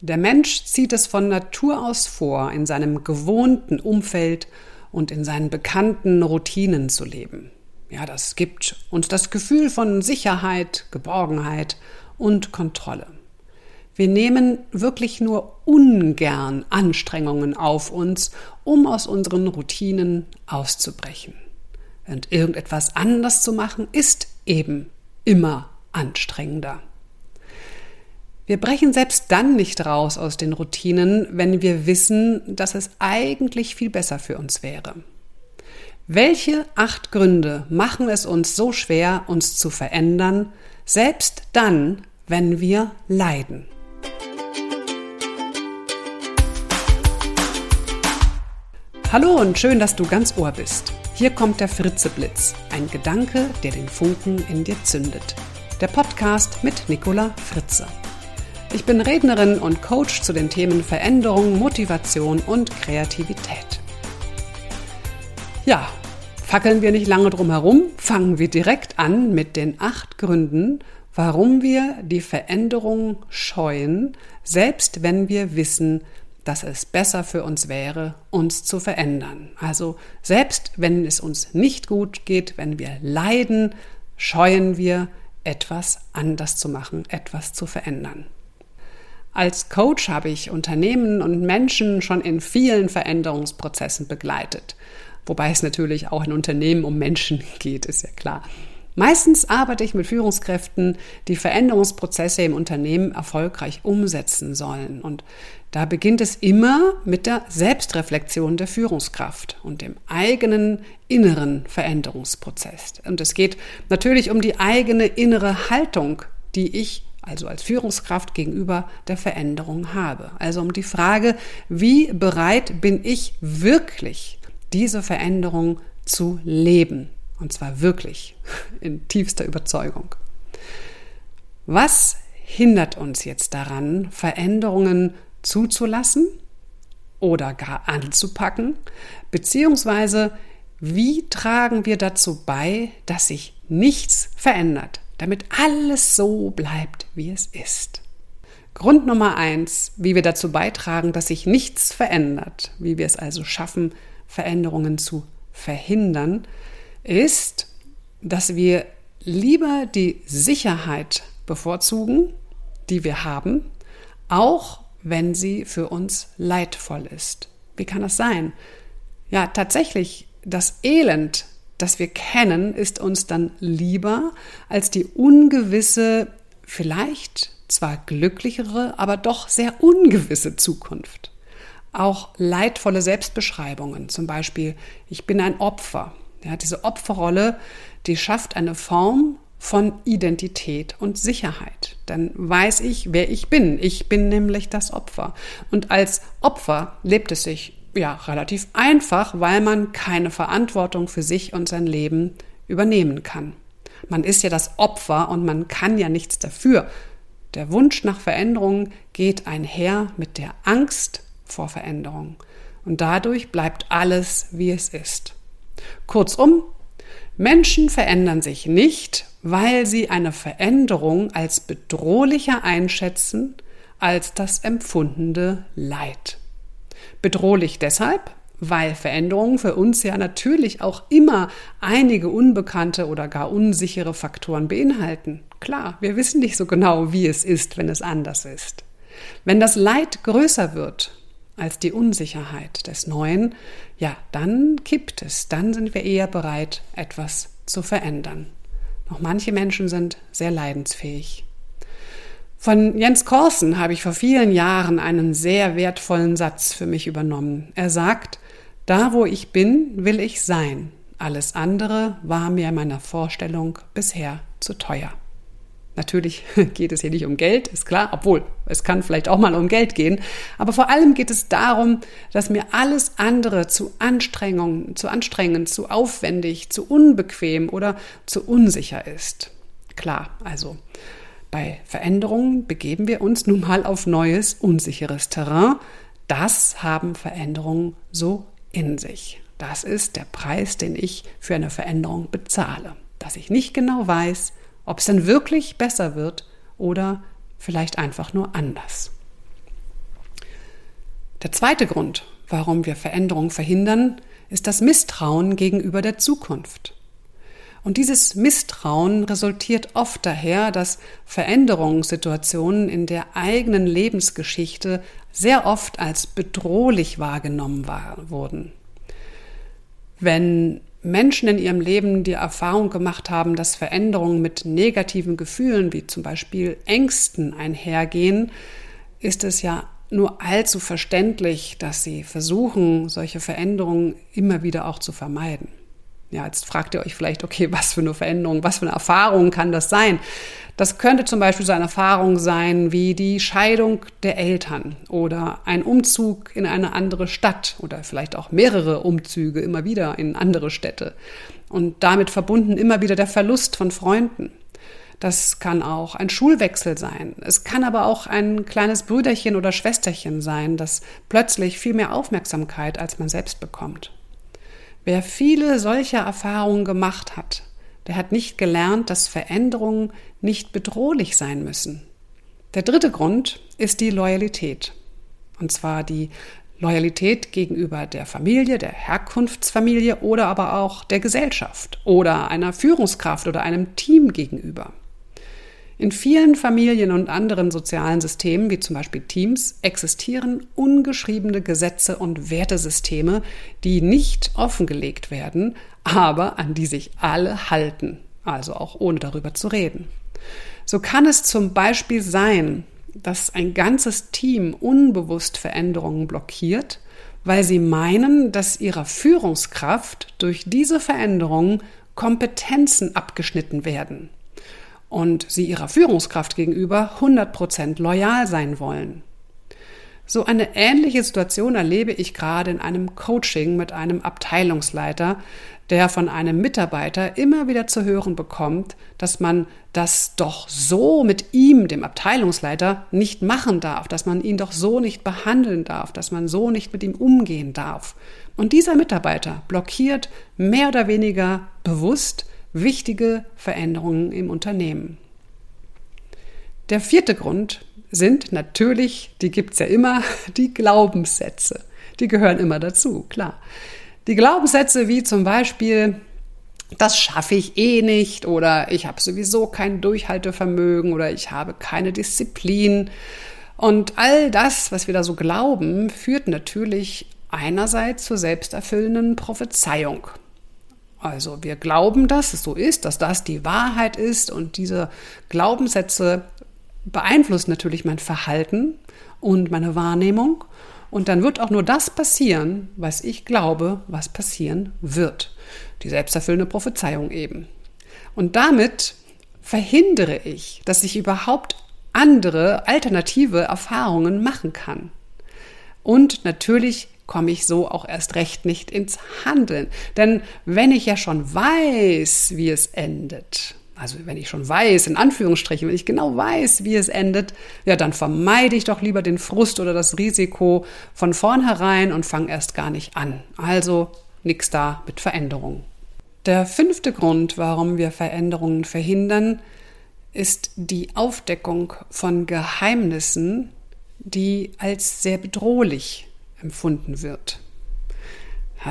Der Mensch zieht es von Natur aus vor, in seinem gewohnten Umfeld und in seinen bekannten Routinen zu leben. Ja, das gibt uns das Gefühl von Sicherheit, Geborgenheit und Kontrolle. Wir nehmen wirklich nur ungern Anstrengungen auf uns, um aus unseren Routinen auszubrechen. Und irgendetwas anders zu machen, ist eben immer anstrengender. Wir brechen selbst dann nicht raus aus den Routinen, wenn wir wissen, dass es eigentlich viel besser für uns wäre. Welche acht Gründe machen es uns so schwer, uns zu verändern, selbst dann, wenn wir leiden? Hallo und schön, dass du ganz Ohr bist. Hier kommt der Fritzeblitz, ein Gedanke, der den Funken in dir zündet. Der Podcast mit Nicola Fritze. Ich bin Rednerin und Coach zu den Themen Veränderung, Motivation und Kreativität. Ja, fackeln wir nicht lange drum herum, fangen wir direkt an mit den acht Gründen, warum wir die Veränderung scheuen, selbst wenn wir wissen, dass es besser für uns wäre, uns zu verändern. Also selbst wenn es uns nicht gut geht, wenn wir leiden, scheuen wir, etwas anders zu machen, etwas zu verändern. Als Coach habe ich Unternehmen und Menschen schon in vielen Veränderungsprozessen begleitet. Wobei es natürlich auch in Unternehmen um Menschen geht, ist ja klar. Meistens arbeite ich mit Führungskräften, die Veränderungsprozesse im Unternehmen erfolgreich umsetzen sollen. Und da beginnt es immer mit der Selbstreflexion der Führungskraft und dem eigenen inneren Veränderungsprozess. Und es geht natürlich um die eigene innere Haltung, die ich also als Führungskraft gegenüber der Veränderung habe. Also um die Frage, wie bereit bin ich wirklich, diese Veränderung zu leben? Und zwar wirklich in tiefster Überzeugung. Was hindert uns jetzt daran, Veränderungen zuzulassen oder gar anzupacken? Beziehungsweise, wie tragen wir dazu bei, dass sich nichts verändert? Damit alles so bleibt, wie es ist. Grund Nummer eins, wie wir dazu beitragen, dass sich nichts verändert, wie wir es also schaffen, Veränderungen zu verhindern, ist, dass wir lieber die Sicherheit bevorzugen, die wir haben, auch wenn sie für uns leidvoll ist. Wie kann das sein? Ja, tatsächlich, das Elend das wir kennen, ist uns dann lieber als die ungewisse, vielleicht zwar glücklichere, aber doch sehr ungewisse Zukunft. Auch leidvolle Selbstbeschreibungen, zum Beispiel, ich bin ein Opfer. Ja, diese Opferrolle, die schafft eine Form von Identität und Sicherheit. Dann weiß ich, wer ich bin. Ich bin nämlich das Opfer. Und als Opfer lebt es sich ja relativ einfach, weil man keine Verantwortung für sich und sein Leben übernehmen kann. Man ist ja das Opfer und man kann ja nichts dafür. Der Wunsch nach Veränderung geht einher mit der Angst vor Veränderung. Und dadurch bleibt alles, wie es ist. Kurzum, Menschen verändern sich nicht, weil sie eine Veränderung als bedrohlicher einschätzen als das empfundene Leid. Bedrohlich deshalb, weil Veränderungen für uns ja natürlich auch immer einige unbekannte oder gar unsichere Faktoren beinhalten. Klar, wir wissen nicht so genau, wie es ist, wenn es anders ist. Wenn das Leid größer wird als die Unsicherheit des Neuen, ja, dann kippt es, dann sind wir eher bereit, etwas zu verändern. Noch manche Menschen sind sehr leidensfähig. Von Jens Korsen habe ich vor vielen Jahren einen sehr wertvollen Satz für mich übernommen. Er sagt, da wo ich bin, will ich sein. Alles andere war mir meiner Vorstellung bisher zu teuer. Natürlich geht es hier nicht um Geld, ist klar, obwohl es kann vielleicht auch mal um Geld gehen. Aber vor allem geht es darum, dass mir alles andere zu Anstrengung, zu anstrengend, zu aufwendig, zu unbequem oder zu unsicher ist. Klar, also bei Veränderungen begeben wir uns nun mal auf neues, unsicheres Terrain. Das haben Veränderungen so in sich. Das ist der Preis, den ich für eine Veränderung bezahle. Dass ich nicht genau weiß, ob es denn wirklich besser wird oder vielleicht einfach nur anders. Der zweite Grund, warum wir Veränderungen verhindern, ist das Misstrauen gegenüber der Zukunft. Und dieses Misstrauen resultiert oft daher, dass Veränderungssituationen in der eigenen Lebensgeschichte sehr oft als bedrohlich wahrgenommen war, wurden. Wenn Menschen in ihrem Leben die Erfahrung gemacht haben, dass Veränderungen mit negativen Gefühlen wie zum Beispiel Ängsten einhergehen, ist es ja nur allzu verständlich, dass sie versuchen, solche Veränderungen immer wieder auch zu vermeiden. Ja, jetzt fragt ihr euch vielleicht, okay, was für eine Veränderung, was für eine Erfahrung kann das sein? Das könnte zum Beispiel so eine Erfahrung sein wie die Scheidung der Eltern oder ein Umzug in eine andere Stadt oder vielleicht auch mehrere Umzüge immer wieder in andere Städte und damit verbunden immer wieder der Verlust von Freunden. Das kann auch ein Schulwechsel sein. Es kann aber auch ein kleines Brüderchen oder Schwesterchen sein, das plötzlich viel mehr Aufmerksamkeit als man selbst bekommt. Wer viele solcher Erfahrungen gemacht hat, der hat nicht gelernt, dass Veränderungen nicht bedrohlich sein müssen. Der dritte Grund ist die Loyalität. Und zwar die Loyalität gegenüber der Familie, der Herkunftsfamilie oder aber auch der Gesellschaft oder einer Führungskraft oder einem Team gegenüber. In vielen Familien und anderen sozialen Systemen, wie zum Beispiel Teams, existieren ungeschriebene Gesetze und Wertesysteme, die nicht offengelegt werden, aber an die sich alle halten, also auch ohne darüber zu reden. So kann es zum Beispiel sein, dass ein ganzes Team unbewusst Veränderungen blockiert, weil sie meinen, dass ihrer Führungskraft durch diese Veränderungen Kompetenzen abgeschnitten werden und sie ihrer Führungskraft gegenüber 100% loyal sein wollen. So eine ähnliche Situation erlebe ich gerade in einem Coaching mit einem Abteilungsleiter, der von einem Mitarbeiter immer wieder zu hören bekommt, dass man das doch so mit ihm, dem Abteilungsleiter, nicht machen darf, dass man ihn doch so nicht behandeln darf, dass man so nicht mit ihm umgehen darf. Und dieser Mitarbeiter blockiert mehr oder weniger bewusst wichtige Veränderungen im Unternehmen. Der vierte Grund sind natürlich, die gibt es ja immer, die Glaubenssätze. Die gehören immer dazu, klar. Die Glaubenssätze wie zum Beispiel, das schaffe ich eh nicht oder ich habe sowieso kein Durchhaltevermögen oder ich habe keine Disziplin. Und all das, was wir da so glauben, führt natürlich einerseits zur selbsterfüllenden Prophezeiung. Also wir glauben, dass es so ist, dass das die Wahrheit ist und diese Glaubenssätze beeinflussen natürlich mein Verhalten und meine Wahrnehmung. Und dann wird auch nur das passieren, was ich glaube, was passieren wird. Die selbsterfüllende Prophezeiung eben. Und damit verhindere ich, dass ich überhaupt andere alternative Erfahrungen machen kann. Und natürlich komme ich so auch erst recht nicht ins Handeln. Denn wenn ich ja schon weiß, wie es endet, also wenn ich schon weiß, in Anführungsstrichen, wenn ich genau weiß, wie es endet, ja, dann vermeide ich doch lieber den Frust oder das Risiko von vornherein und fange erst gar nicht an. Also nichts da mit Veränderungen. Der fünfte Grund, warum wir Veränderungen verhindern, ist die Aufdeckung von Geheimnissen, die als sehr bedrohlich empfunden wird.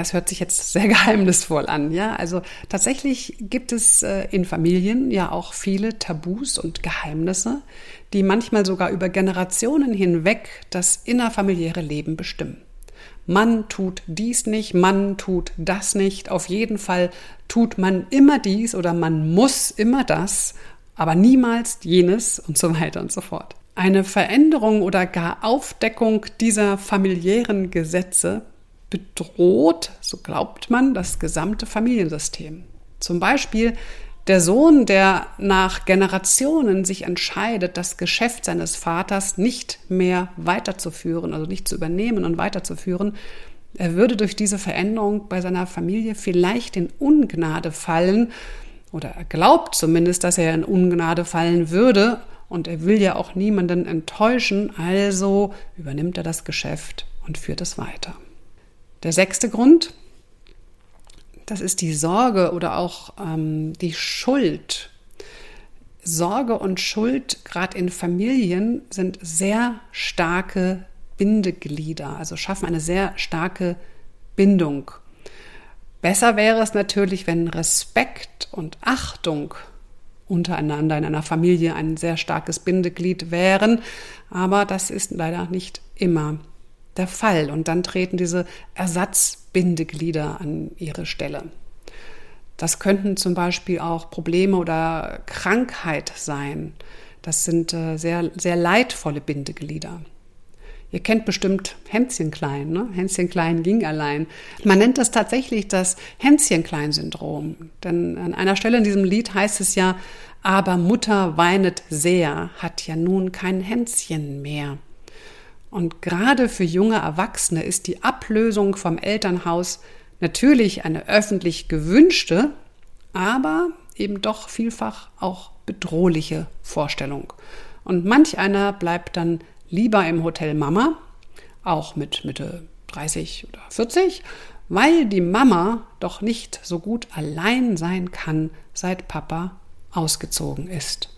Es hört sich jetzt sehr geheimnisvoll an, ja. Also tatsächlich gibt es äh, in Familien ja auch viele Tabus und Geheimnisse, die manchmal sogar über Generationen hinweg das innerfamiliäre Leben bestimmen. Man tut dies nicht, man tut das nicht. Auf jeden Fall tut man immer dies oder man muss immer das, aber niemals jenes und so weiter und so fort. Eine Veränderung oder gar Aufdeckung dieser familiären Gesetze bedroht, so glaubt man, das gesamte Familiensystem. Zum Beispiel der Sohn, der nach Generationen sich entscheidet, das Geschäft seines Vaters nicht mehr weiterzuführen, also nicht zu übernehmen und weiterzuführen, er würde durch diese Veränderung bei seiner Familie vielleicht in Ungnade fallen, oder er glaubt zumindest, dass er in Ungnade fallen würde, und er will ja auch niemanden enttäuschen, also übernimmt er das Geschäft und führt es weiter. Der sechste Grund, das ist die Sorge oder auch ähm, die Schuld. Sorge und Schuld, gerade in Familien, sind sehr starke Bindeglieder, also schaffen eine sehr starke Bindung. Besser wäre es natürlich, wenn Respekt und Achtung untereinander in einer Familie ein sehr starkes Bindeglied wären, aber das ist leider nicht immer der Fall und dann treten diese Ersatzbindeglieder an ihre Stelle. Das könnten zum Beispiel auch Probleme oder Krankheit sein. Das sind äh, sehr, sehr leidvolle Bindeglieder. Ihr kennt bestimmt Hänschen klein, ne? Hänschen ging allein. Man nennt das tatsächlich das Hänschen klein Syndrom. Denn an einer Stelle in diesem Lied heißt es ja, aber Mutter weinet sehr, hat ja nun kein Hänschen mehr. Und gerade für junge Erwachsene ist die Ablösung vom Elternhaus natürlich eine öffentlich gewünschte, aber eben doch vielfach auch bedrohliche Vorstellung. Und manch einer bleibt dann lieber im Hotel Mama, auch mit Mitte 30 oder 40, weil die Mama doch nicht so gut allein sein kann, seit Papa ausgezogen ist.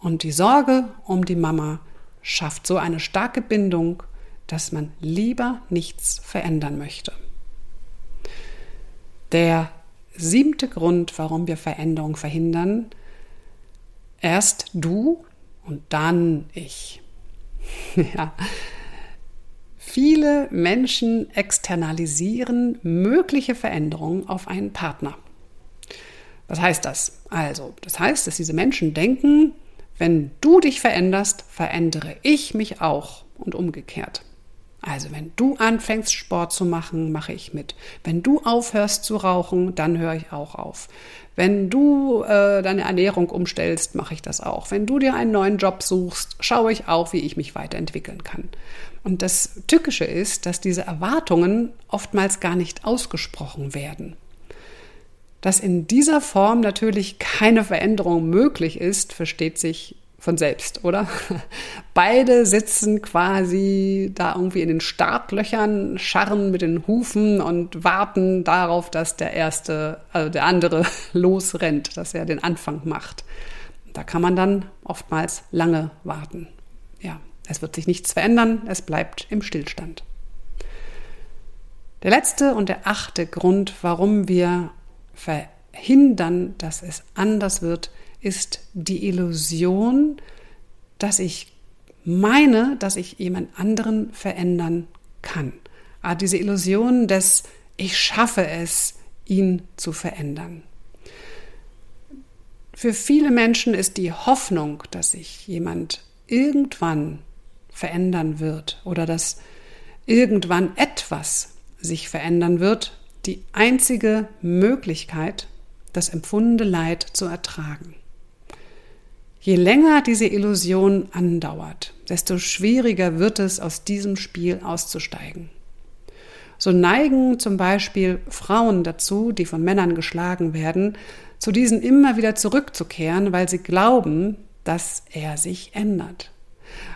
Und die Sorge um die Mama schafft so eine starke Bindung, dass man lieber nichts verändern möchte. Der siebte Grund, warum wir Veränderung verhindern, erst du und dann ich. ja. Viele Menschen externalisieren mögliche Veränderungen auf einen Partner. Was heißt das? Also, das heißt, dass diese Menschen denken, wenn du dich veränderst, verändere ich mich auch und umgekehrt. Also wenn du anfängst, Sport zu machen, mache ich mit. Wenn du aufhörst zu rauchen, dann höre ich auch auf. Wenn du äh, deine Ernährung umstellst, mache ich das auch. Wenn du dir einen neuen Job suchst, schaue ich auch, wie ich mich weiterentwickeln kann. Und das Tückische ist, dass diese Erwartungen oftmals gar nicht ausgesprochen werden. Dass in dieser Form natürlich keine Veränderung möglich ist, versteht sich von selbst, oder? Beide sitzen quasi da irgendwie in den Startlöchern, scharren mit den Hufen und warten darauf, dass der erste, also der andere losrennt, dass er den Anfang macht. Da kann man dann oftmals lange warten. Ja, es wird sich nichts verändern, es bleibt im Stillstand. Der letzte und der achte Grund, warum wir verhindern, dass es anders wird, ist die Illusion, dass ich meine, dass ich jemand anderen verändern kann. Ah, diese Illusion des Ich schaffe es, ihn zu verändern. Für viele Menschen ist die Hoffnung, dass sich jemand irgendwann verändern wird oder dass irgendwann etwas sich verändern wird, die einzige Möglichkeit, das empfundene Leid zu ertragen. Je länger diese Illusion andauert, desto schwieriger wird es, aus diesem Spiel auszusteigen. So neigen zum Beispiel Frauen dazu, die von Männern geschlagen werden, zu diesen immer wieder zurückzukehren, weil sie glauben, dass er sich ändert.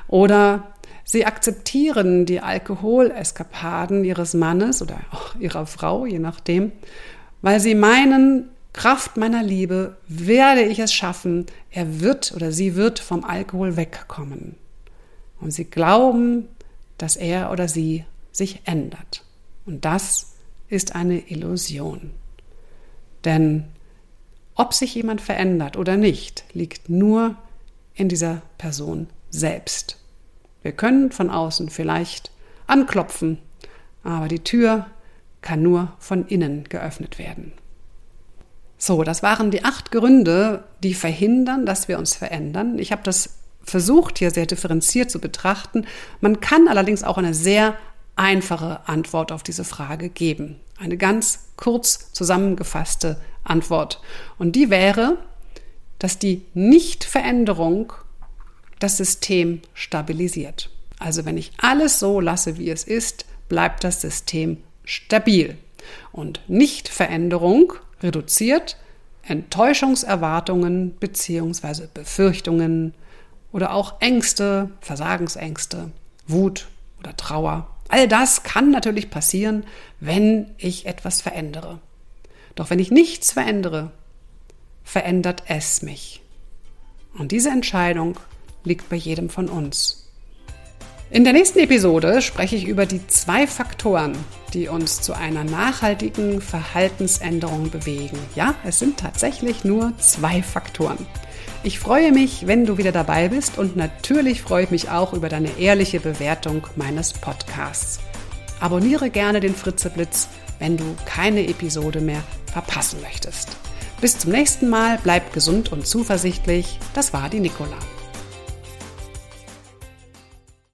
Oder sie akzeptieren die Alkoholeskapaden ihres Mannes oder auch ihrer Frau, je nachdem, weil sie meinen, Kraft meiner Liebe werde ich es schaffen, er wird oder sie wird vom Alkohol wegkommen. Und sie glauben, dass er oder sie sich ändert. Und das ist eine Illusion. Denn ob sich jemand verändert oder nicht, liegt nur in dieser Person selbst. Wir können von außen vielleicht anklopfen, aber die Tür kann nur von innen geöffnet werden. So, das waren die acht Gründe, die verhindern, dass wir uns verändern. Ich habe das versucht, hier sehr differenziert zu betrachten. Man kann allerdings auch eine sehr einfache Antwort auf diese Frage geben. Eine ganz kurz zusammengefasste Antwort. Und die wäre, dass die Nichtveränderung das System stabilisiert. Also wenn ich alles so lasse, wie es ist, bleibt das System stabil. Und Nichtveränderung reduziert Enttäuschungserwartungen bzw. Befürchtungen oder auch Ängste, Versagensängste, Wut oder Trauer. All das kann natürlich passieren, wenn ich etwas verändere. Doch wenn ich nichts verändere, verändert es mich. Und diese Entscheidung liegt bei jedem von uns. In der nächsten Episode spreche ich über die zwei Faktoren, die uns zu einer nachhaltigen Verhaltensänderung bewegen. Ja, es sind tatsächlich nur zwei Faktoren. Ich freue mich, wenn du wieder dabei bist und natürlich freue ich mich auch über deine ehrliche Bewertung meines Podcasts. Abonniere gerne den Fritzeblitz, wenn du keine Episode mehr verpassen möchtest. Bis zum nächsten Mal, bleib gesund und zuversichtlich. Das war die Nicola.